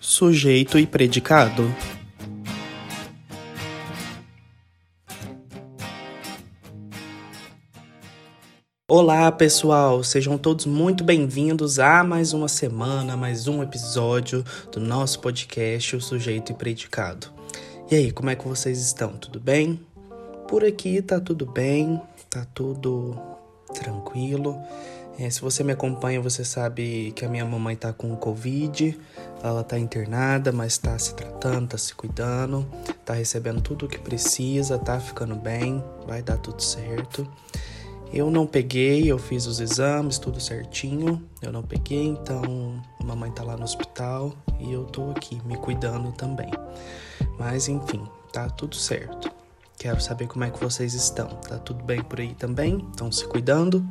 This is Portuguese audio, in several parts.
sujeito e predicado. Olá, pessoal! Sejam todos muito bem-vindos a mais uma semana, mais um episódio do nosso podcast O Sujeito e Predicado. E aí, como é que vocês estão? Tudo bem? Por aqui tá tudo bem, tá tudo tranquilo. É, se você me acompanha, você sabe que a minha mamãe tá com Covid, ela tá internada, mas tá se tratando, tá se cuidando, tá recebendo tudo o que precisa, tá ficando bem, vai dar tudo certo. Eu não peguei, eu fiz os exames, tudo certinho, eu não peguei, então a mamãe tá lá no hospital e eu tô aqui me cuidando também. Mas enfim, tá tudo certo. Quero saber como é que vocês estão. Tá tudo bem por aí também? Estão se cuidando?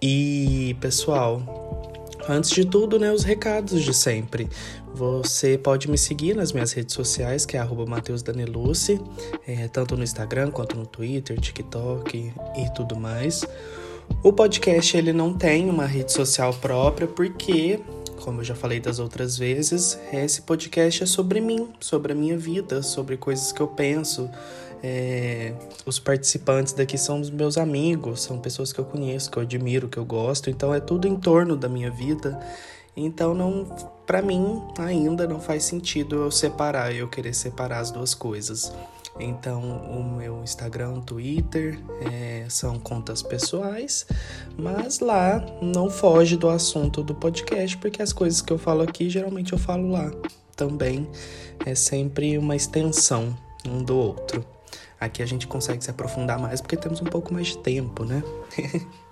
E, pessoal, antes de tudo, né, os recados de sempre. Você pode me seguir nas minhas redes sociais, que é @mateusdaneluce, é, tanto no Instagram quanto no Twitter, TikTok e tudo mais. O podcast ele não tem uma rede social própria porque, como eu já falei das outras vezes, esse podcast é sobre mim, sobre a minha vida, sobre coisas que eu penso, é, os participantes daqui são os meus amigos, são pessoas que eu conheço, que eu admiro, que eu gosto, então é tudo em torno da minha vida. Então não, para mim ainda não faz sentido eu separar, eu querer separar as duas coisas. Então, o meu Instagram, Twitter é, são contas pessoais, mas lá não foge do assunto do podcast, porque as coisas que eu falo aqui geralmente eu falo lá também. É sempre uma extensão um do outro. Aqui a gente consegue se aprofundar mais porque temos um pouco mais de tempo, né?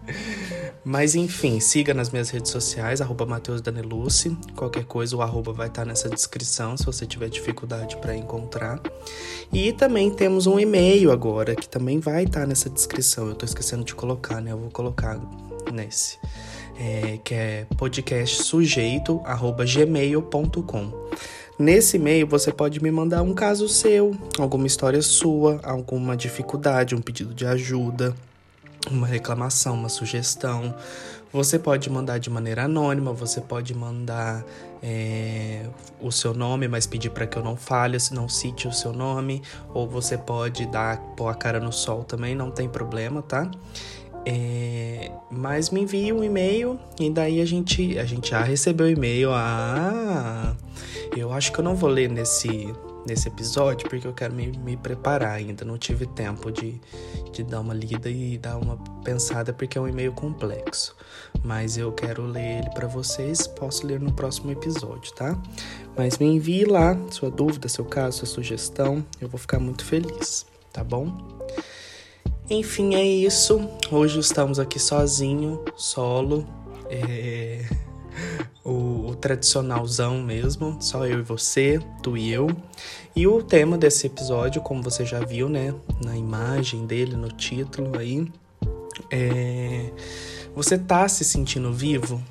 Mas enfim, siga nas minhas redes sociais, arroba Mateus Danelucci. Qualquer coisa, o arroba vai estar nessa descrição se você tiver dificuldade para encontrar. E também temos um e-mail agora, que também vai estar nessa descrição. Eu tô esquecendo de colocar, né? Eu vou colocar nesse. É, que é podcastsujeito.gmail.com. Nesse e-mail você pode me mandar um caso seu, alguma história sua, alguma dificuldade, um pedido de ajuda, uma reclamação, uma sugestão. Você pode mandar de maneira anônima, você pode mandar é, o seu nome, mas pedir para que eu não fale, se não cite o seu nome, ou você pode dar pôr a cara no sol também, não tem problema, tá? É, mas me envie um e-mail e daí a gente a gente já recebeu o e-mail. Ah, eu acho que eu não vou ler nesse, nesse episódio porque eu quero me, me preparar ainda. Não tive tempo de, de dar uma lida e dar uma pensada porque é um e-mail complexo. Mas eu quero ler ele para vocês. Posso ler no próximo episódio, tá? Mas me envie lá sua dúvida, seu caso, sua sugestão. Eu vou ficar muito feliz, tá bom? Enfim, é isso. Hoje estamos aqui sozinho, solo. É o, o tradicionalzão mesmo, só eu e você, tu e eu. E o tema desse episódio, como você já viu, né, na imagem dele, no título aí, é. Você tá se sentindo vivo?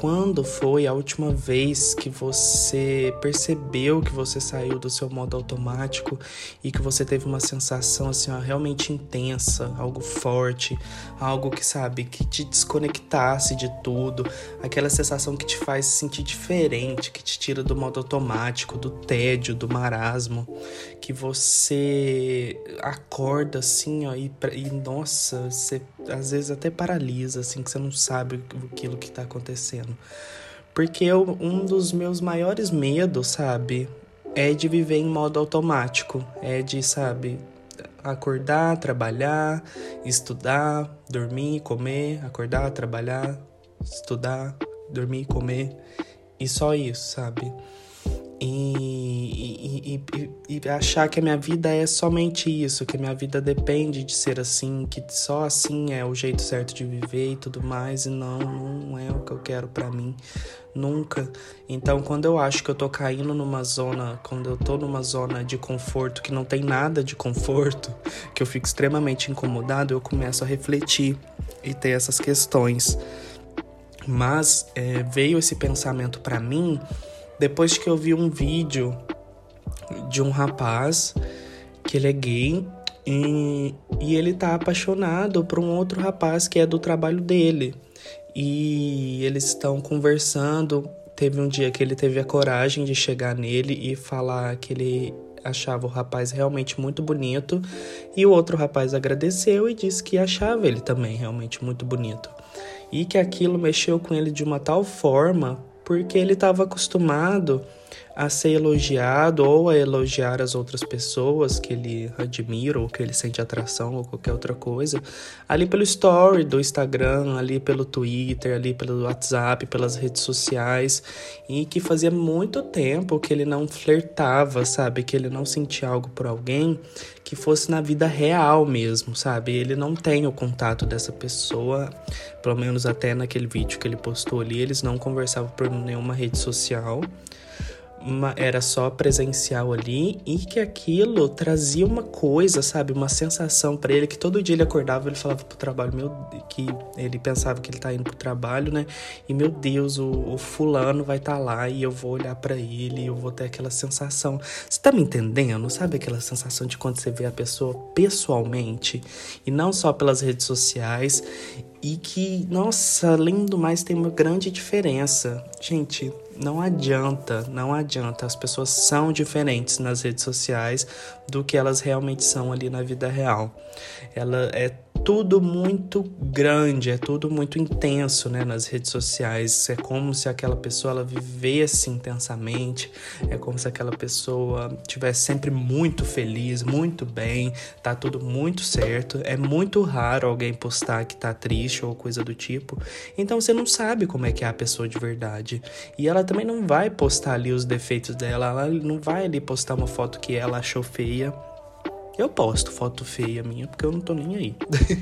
Quando foi a última vez que você percebeu que você saiu do seu modo automático e que você teve uma sensação assim, ó, realmente intensa, algo forte, algo que sabe, que te desconectasse de tudo, aquela sensação que te faz se sentir diferente, que te tira do modo automático, do tédio, do marasmo, que você acorda assim, ó, e, e nossa, você às vezes até paralisa, assim, que você não sabe aquilo que tá acontecendo. Porque eu, um dos meus maiores medos, sabe, é de viver em modo automático. É de, sabe, acordar, trabalhar, estudar, dormir, comer, acordar, trabalhar, estudar, dormir, comer. E só isso, sabe? E, e, e, achar que a minha vida é somente isso, que a minha vida depende de ser assim, que só assim é o jeito certo de viver e tudo mais, e não, não é o que eu quero para mim, nunca. Então, quando eu acho que eu tô caindo numa zona, quando eu tô numa zona de conforto que não tem nada de conforto, que eu fico extremamente incomodado, eu começo a refletir e ter essas questões. Mas é, veio esse pensamento para mim depois que eu vi um vídeo de um rapaz que ele é gay e, e ele tá apaixonado por um outro rapaz que é do trabalho dele. E eles estão conversando teve um dia que ele teve a coragem de chegar nele e falar que ele achava o rapaz realmente muito bonito e o outro rapaz agradeceu e disse que achava ele também realmente muito bonito. E que aquilo mexeu com ele de uma tal forma porque ele estava acostumado a ser elogiado ou a elogiar as outras pessoas que ele admira ou que ele sente atração ou qualquer outra coisa, ali pelo story do Instagram, ali pelo Twitter, ali pelo WhatsApp, pelas redes sociais, e que fazia muito tempo que ele não flertava, sabe? Que ele não sentia algo por alguém que fosse na vida real mesmo, sabe? Ele não tem o contato dessa pessoa, pelo menos até naquele vídeo que ele postou ali, eles não conversavam por nenhuma rede social uma, era só presencial ali e que aquilo trazia uma coisa, sabe, uma sensação para ele que todo dia ele acordava, ele falava pro trabalho, meu, que ele pensava que ele tá indo pro trabalho, né? E meu Deus, o, o fulano vai estar tá lá e eu vou olhar para ele, eu vou ter aquela sensação. Você tá me entendendo? Sabe aquela sensação de quando você vê a pessoa pessoalmente e não só pelas redes sociais e que, nossa, além do mais, tem uma grande diferença. Gente, não adianta, não adianta. As pessoas são diferentes nas redes sociais do que elas realmente são ali na vida real. Ela é tudo muito grande, é tudo muito intenso, né, nas redes sociais. É como se aquela pessoa ela vivesse intensamente, é como se aquela pessoa tivesse sempre muito feliz, muito bem, tá tudo muito certo. É muito raro alguém postar que tá triste ou coisa do tipo. Então você não sabe como é que é a pessoa de verdade. E ela também não vai postar ali os defeitos dela, ela não vai ali postar uma foto que ela achou feia eu posto foto feia minha porque eu não tô nem aí.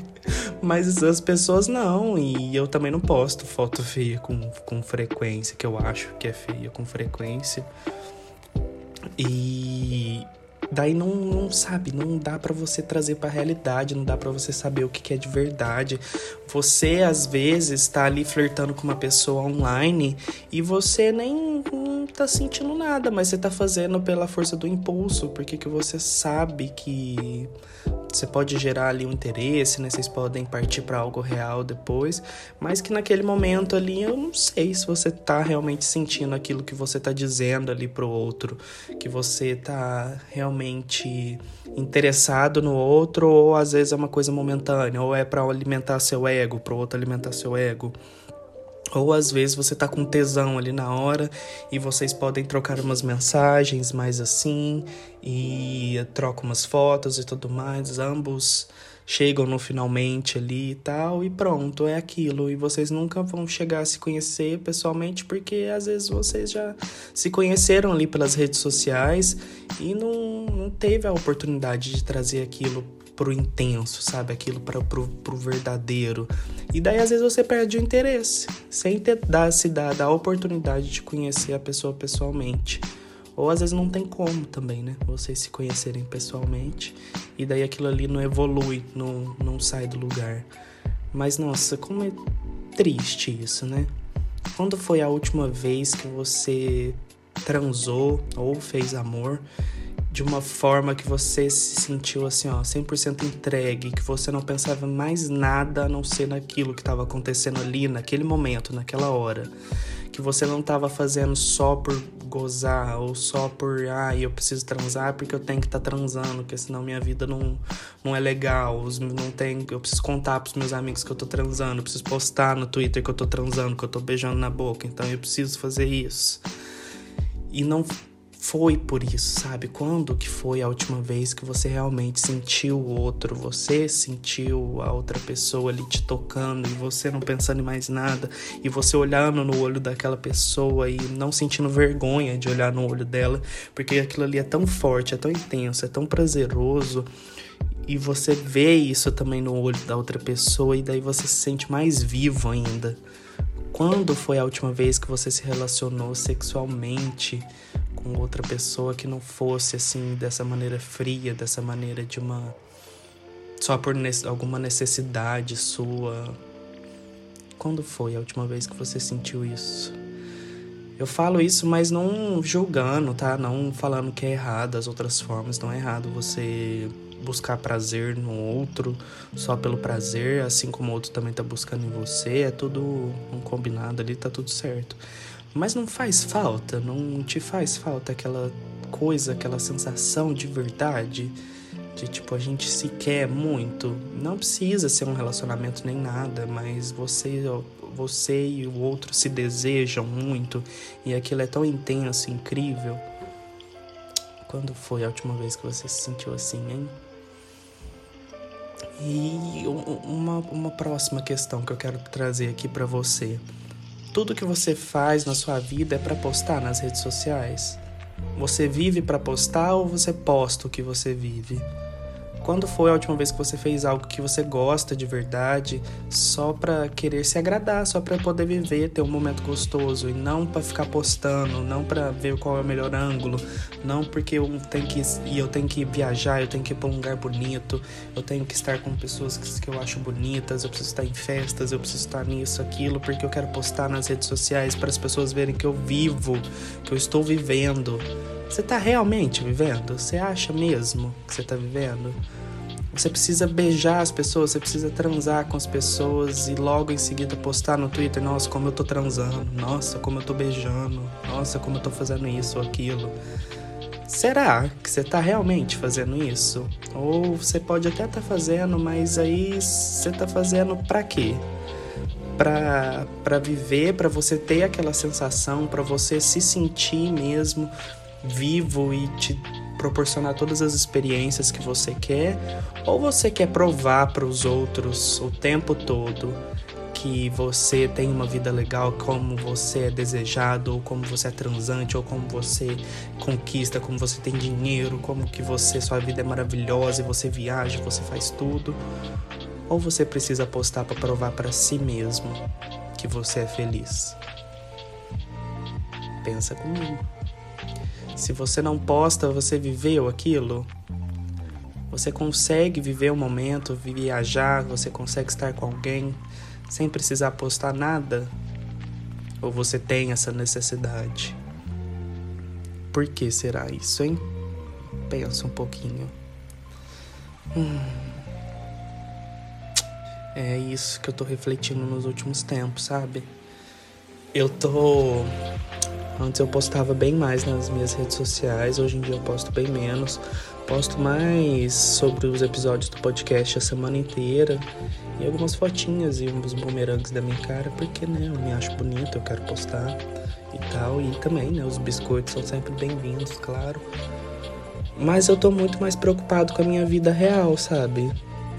Mas as pessoas não, e eu também não posto foto feia com, com frequência, que eu acho que é feia com frequência. E daí não, não sabe, não dá para você trazer para a realidade, não dá para você saber o que, que é de verdade. Você às vezes está ali flertando com uma pessoa online e você nem tá sentindo nada, mas você tá fazendo pela força do impulso, porque que você sabe que você pode gerar ali um interesse, né? Vocês podem partir para algo real depois, mas que naquele momento ali eu não sei se você tá realmente sentindo aquilo que você tá dizendo ali pro outro, que você tá realmente interessado no outro ou às vezes é uma coisa momentânea, ou é para alimentar seu ego, pro outro alimentar seu ego. Ou às vezes você tá com tesão ali na hora e vocês podem trocar umas mensagens mais assim e trocam umas fotos e tudo mais. Ambos chegam no finalmente ali e tal e pronto, é aquilo. E vocês nunca vão chegar a se conhecer pessoalmente porque às vezes vocês já se conheceram ali pelas redes sociais e não, não teve a oportunidade de trazer aquilo pro intenso, sabe? Aquilo para pro, pro verdadeiro. E daí às vezes você perde o interesse, sem ter dar, se dar, a oportunidade de conhecer a pessoa pessoalmente. Ou às vezes não tem como também, né? Vocês se conhecerem pessoalmente e daí aquilo ali não evolui, não, não sai do lugar. Mas nossa, como é triste isso, né? Quando foi a última vez que você transou ou fez amor de uma forma que você se sentiu assim, ó, 100% entregue, que você não pensava mais nada a não ser naquilo que estava acontecendo ali, naquele momento, naquela hora. Que você não estava fazendo só por gozar ou só por, ah, eu preciso transar porque eu tenho que estar tá transando, porque senão minha vida não, não é legal, não tem, eu preciso contar pros meus amigos que eu tô transando, eu preciso postar no Twitter que eu tô transando, que eu tô beijando na boca, então eu preciso fazer isso. E não foi por isso, sabe? Quando que foi a última vez que você realmente sentiu o outro, você sentiu a outra pessoa ali te tocando e você não pensando em mais nada e você olhando no olho daquela pessoa e não sentindo vergonha de olhar no olho dela, porque aquilo ali é tão forte, é tão intenso, é tão prazeroso e você vê isso também no olho da outra pessoa e daí você se sente mais vivo ainda. Quando foi a última vez que você se relacionou sexualmente com outra pessoa que não fosse assim dessa maneira fria, dessa maneira de uma só por ne alguma necessidade sua. Quando foi a última vez que você sentiu isso? Eu falo isso, mas não julgando, tá? Não falando que é errado as outras formas. Não é errado você buscar prazer no outro só pelo prazer, assim como o outro também tá buscando em você. É tudo um combinado ali, tá tudo certo. Mas não faz falta, não te faz falta aquela coisa, aquela sensação de verdade? De tipo, a gente se quer muito. Não precisa ser um relacionamento nem nada, mas você, você e o outro se desejam muito e aquilo é tão intenso, incrível. Quando foi a última vez que você se sentiu assim, hein? E uma, uma próxima questão que eu quero trazer aqui para você. Tudo que você faz na sua vida é para postar nas redes sociais? Você vive para postar ou você posta o que você vive? Quando foi a última vez que você fez algo que você gosta de verdade, só para querer se agradar, só para poder viver, ter um momento gostoso e não para ficar postando, não para ver qual é o melhor ângulo, não porque eu tenho que e eu tenho que viajar, eu tenho que ir para um lugar bonito, eu tenho que estar com pessoas que, que eu acho bonitas, eu preciso estar em festas, eu preciso estar nisso, aquilo, porque eu quero postar nas redes sociais para as pessoas verem que eu vivo, que eu estou vivendo. Você está realmente vivendo? Você acha mesmo que você está vivendo? Você precisa beijar as pessoas, você precisa transar com as pessoas e logo em seguida postar no Twitter: Nossa, como eu tô transando, nossa, como eu tô beijando, nossa, como eu tô fazendo isso ou aquilo. Será que você tá realmente fazendo isso? Ou você pode até estar tá fazendo, mas aí você tá fazendo para quê? Pra, pra viver, para você ter aquela sensação, para você se sentir mesmo vivo e te proporcionar todas as experiências que você quer, ou você quer provar para os outros o tempo todo que você tem uma vida legal, como você é desejado, ou como você é transante, ou como você conquista, como você tem dinheiro, como que você sua vida é maravilhosa e você viaja, você faz tudo, ou você precisa apostar para provar para si mesmo que você é feliz. Pensa comigo. Se você não posta, você viveu aquilo? Você consegue viver o momento, viajar, você consegue estar com alguém sem precisar postar nada? Ou você tem essa necessidade? Por que será isso, hein? Pensa um pouquinho. Hum. É isso que eu tô refletindo nos últimos tempos, sabe? Eu tô Antes eu postava bem mais nas minhas redes sociais, hoje em dia eu posto bem menos. Posto mais sobre os episódios do podcast a semana inteira e algumas fotinhas e uns bumerangues da minha cara, porque né, eu me acho bonito, eu quero postar e tal. E também, né, os biscoitos são sempre bem-vindos, claro. Mas eu tô muito mais preocupado com a minha vida real, sabe?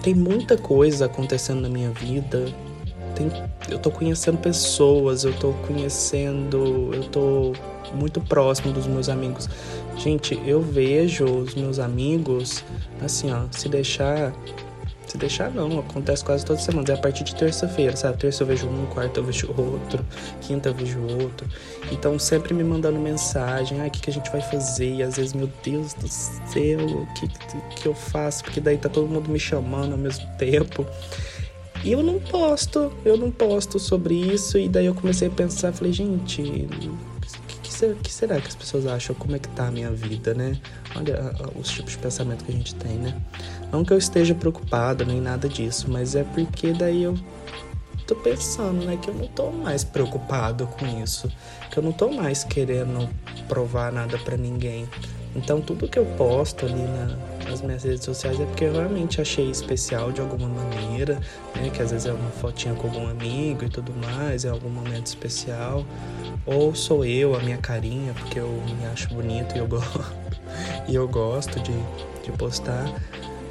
Tem muita coisa acontecendo na minha vida, tem, eu tô conhecendo pessoas, eu tô conhecendo, eu tô muito próximo dos meus amigos. Gente, eu vejo os meus amigos assim, ó, se deixar se deixar não, acontece quase toda semana. É a partir de terça-feira, sabe? Terça eu vejo um, quarta eu vejo outro, quinta eu vejo outro. Então sempre me mandando mensagem, ah, o que, que a gente vai fazer? E às vezes, meu Deus do céu, o que, que eu faço? Porque daí tá todo mundo me chamando ao mesmo tempo. E eu não posto, eu não posto sobre isso. E daí eu comecei a pensar, falei, gente, que, que, que será que as pessoas acham? Como é que tá a minha vida, né? Olha os tipos de pensamento que a gente tem, né? Não que eu esteja preocupado nem nada disso, mas é porque daí eu tô pensando, né, que eu não tô mais preocupado com isso, que eu não tô mais querendo provar nada para ninguém. Então tudo que eu posto ali na, nas minhas redes sociais é porque eu realmente achei especial de alguma maneira, né? Que às vezes é uma fotinha com algum amigo e tudo mais, é algum momento especial. Ou sou eu, a minha carinha, porque eu me acho bonito e eu gosto, e eu gosto de, de postar.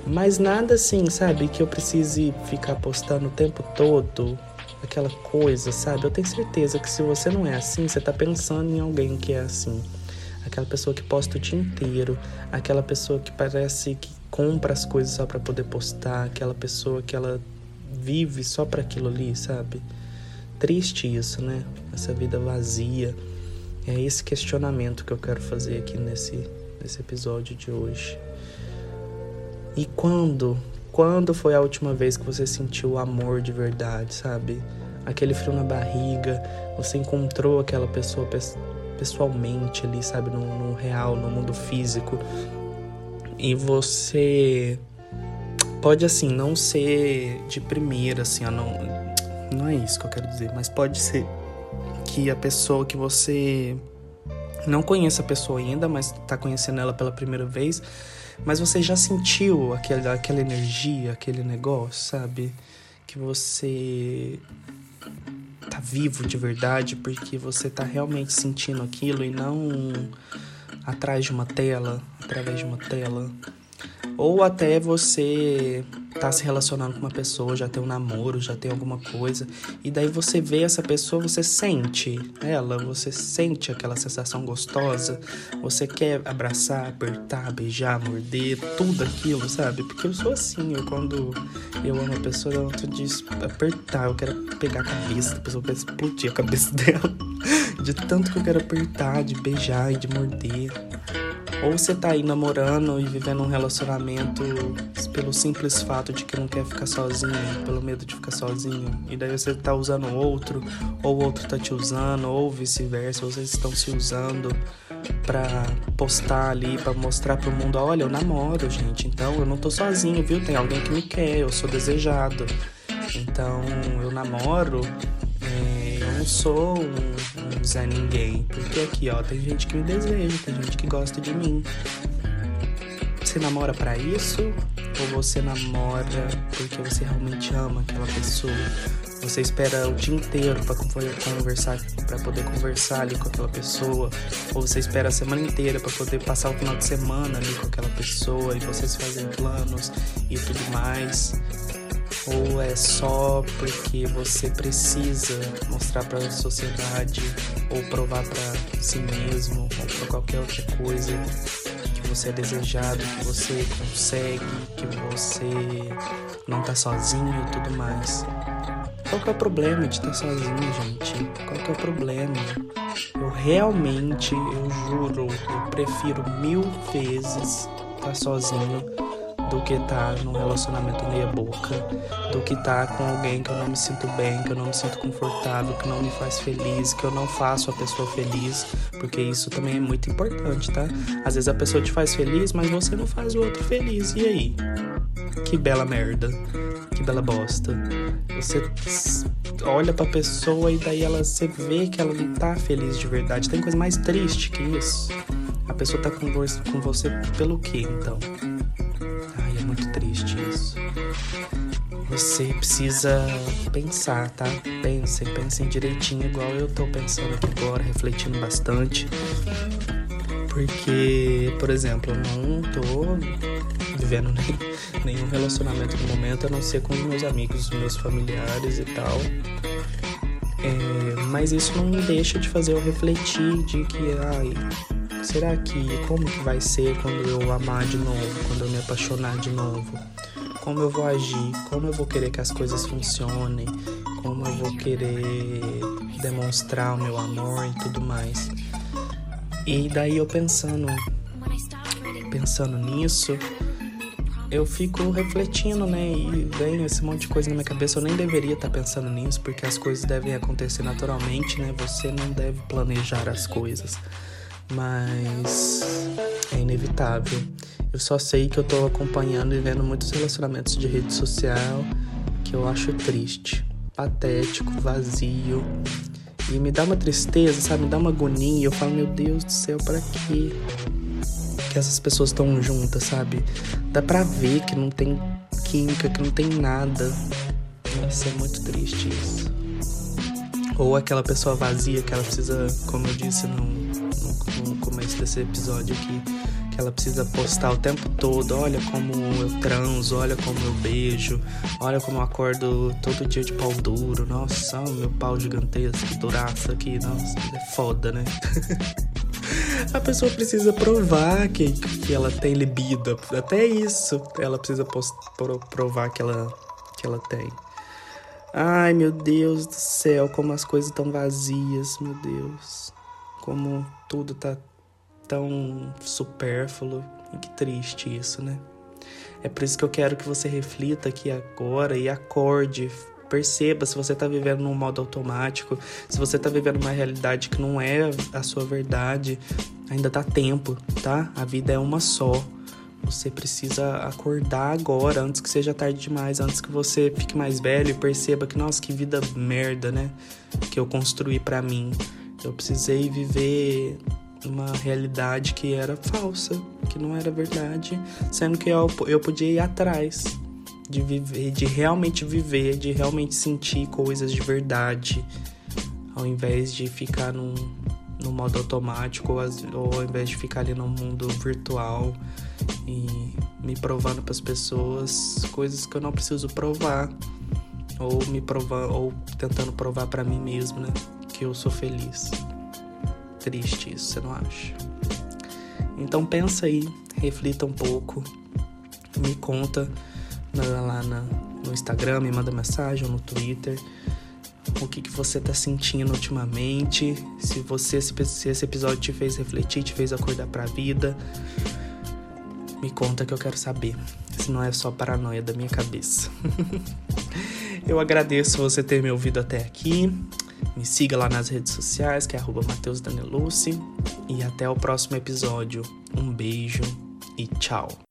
Mas nada assim, sabe, que eu precise ficar postando o tempo todo aquela coisa, sabe? Eu tenho certeza que se você não é assim, você tá pensando em alguém que é assim aquela pessoa que posta o dia inteiro, aquela pessoa que parece que compra as coisas só para poder postar, aquela pessoa que ela vive só para aquilo ali, sabe? Triste isso, né? Essa vida vazia. É esse questionamento que eu quero fazer aqui nesse, nesse episódio de hoje. E quando? Quando foi a última vez que você sentiu o amor de verdade, sabe? Aquele frio na barriga, você encontrou aquela pessoa pessoalmente ali, sabe, no, no real, no mundo físico. E você pode assim não ser de primeira, assim, ó, não, não é isso que eu quero dizer, mas pode ser que a pessoa que você não conhece a pessoa ainda, mas tá conhecendo ela pela primeira vez, mas você já sentiu aquela, aquela energia, aquele negócio, sabe? Que você tá vivo de verdade porque você tá realmente sentindo aquilo e não atrás de uma tela, através de uma tela. Ou até você tá se relacionando com uma pessoa, já tem um namoro, já tem alguma coisa, e daí você vê essa pessoa, você sente ela, você sente aquela sensação gostosa, você quer abraçar, apertar, beijar, morder, tudo aquilo, sabe? Porque eu sou assim, eu quando eu amo a pessoa, eu amo de apertar, eu quero pegar a cabeça da pessoa, eu quero explodir a cabeça dela, de tanto que eu quero apertar, de beijar e de morder. Ou você tá aí namorando e vivendo um relacionamento pelo simples fato de que não quer ficar sozinho, pelo medo de ficar sozinho. E daí você tá usando outro, ou o outro tá te usando, ou vice-versa, vocês estão se usando para postar ali, para mostrar pro mundo, olha, eu namoro, gente. Então eu não tô sozinho, viu? Tem alguém que me quer, eu sou desejado. Então eu namoro, é, eu não sou um Zé Ninguém. Porque aqui, ó, tem gente que me deseja, tem gente que gosta de mim. Você namora para isso? Ou você namora porque você realmente ama aquela pessoa? Você espera o dia inteiro para conversar, para poder conversar ali com aquela pessoa, ou você espera a semana inteira para poder passar o final de semana ali com aquela pessoa e vocês fazem planos e tudo mais ou é só porque você precisa mostrar para a sociedade ou provar para si mesmo ou para qualquer outra coisa você é desejado, que você consegue, que você não tá sozinho e tudo mais. Qual que é o problema de estar tá sozinho, gente? Qual que é o problema? Eu realmente, eu juro, eu prefiro mil vezes estar tá sozinho do que tá num relacionamento meia boca, do que tá com alguém que eu não me sinto bem, que eu não me sinto confortável, que não me faz feliz, que eu não faço a pessoa feliz, porque isso também é muito importante, tá? Às vezes a pessoa te faz feliz, mas você não faz o outro feliz. E aí? Que bela merda. Que bela bosta. Você olha pra pessoa e daí ela você vê que ela não tá feliz de verdade. Tem coisa mais triste que isso. A pessoa tá com você pelo quê, então? Você precisa pensar, tá? Pensem, pensem direitinho, igual eu tô pensando aqui agora, refletindo bastante. Porque, por exemplo, eu não tô vivendo nem, nenhum relacionamento no momento, a não ser com meus amigos, meus familiares e tal. É, mas isso não me deixa de fazer eu refletir de que, ai, será que como que vai ser quando eu amar de novo, quando eu me apaixonar de novo? Como eu vou agir? Como eu vou querer que as coisas funcionem? Como eu vou querer demonstrar o meu amor e tudo mais? E daí eu pensando pensando nisso, eu fico refletindo, né? E vem esse monte de coisa na minha cabeça. Eu nem deveria estar pensando nisso, porque as coisas devem acontecer naturalmente, né? Você não deve planejar as coisas mas é inevitável. Eu só sei que eu tô acompanhando e vendo muitos relacionamentos de rede social que eu acho triste, patético, vazio. E me dá uma tristeza, sabe? Me dá uma agonia. Eu falo, meu Deus do céu, para quê? Que essas pessoas estão juntas, sabe? Dá pra ver que não tem química, que não tem nada. Nossa, é muito triste isso. Ou aquela pessoa vazia que ela precisa, como eu disse, não no começo desse episódio aqui, que ela precisa postar o tempo todo, olha como eu transo, olha como eu beijo, olha como eu acordo todo dia de pau duro, nossa, meu pau gigantesco, duraço aqui, nossa, é foda, né? A pessoa precisa provar que, que ela tem libido, até isso ela precisa post, provar que ela, que ela tem. Ai, meu Deus do céu, como as coisas estão vazias, meu Deus. Como tudo tá tão supérfluo e que triste isso, né? É por isso que eu quero que você reflita aqui agora e acorde, perceba se você está vivendo num modo automático, se você está vivendo uma realidade que não é a sua verdade, ainda dá tempo, tá? A vida é uma só. Você precisa acordar agora, antes que seja tarde demais, antes que você fique mais velho e perceba que, nossa, que vida merda, né? Que eu construí para mim. Eu precisei viver uma realidade que era falsa, que não era verdade, sendo que eu, eu podia ir atrás de viver, de realmente viver, de realmente sentir coisas de verdade, ao invés de ficar num, no modo automático ou, ou ao invés de ficar ali no mundo virtual e me provando para as pessoas coisas que eu não preciso provar ou me provar ou tentando provar para mim mesmo, né, que eu sou feliz. Triste isso, você não acha? Então pensa aí, reflita um pouco, me conta lá na, no Instagram, me manda mensagem ou no Twitter o que, que você tá sentindo ultimamente, se você se esse episódio te fez refletir, te fez acordar pra vida. Me conta que eu quero saber. Se não é só paranoia da minha cabeça. eu agradeço você ter me ouvido até aqui. Me siga lá nas redes sociais, que é Mateus E até o próximo episódio. Um beijo e tchau.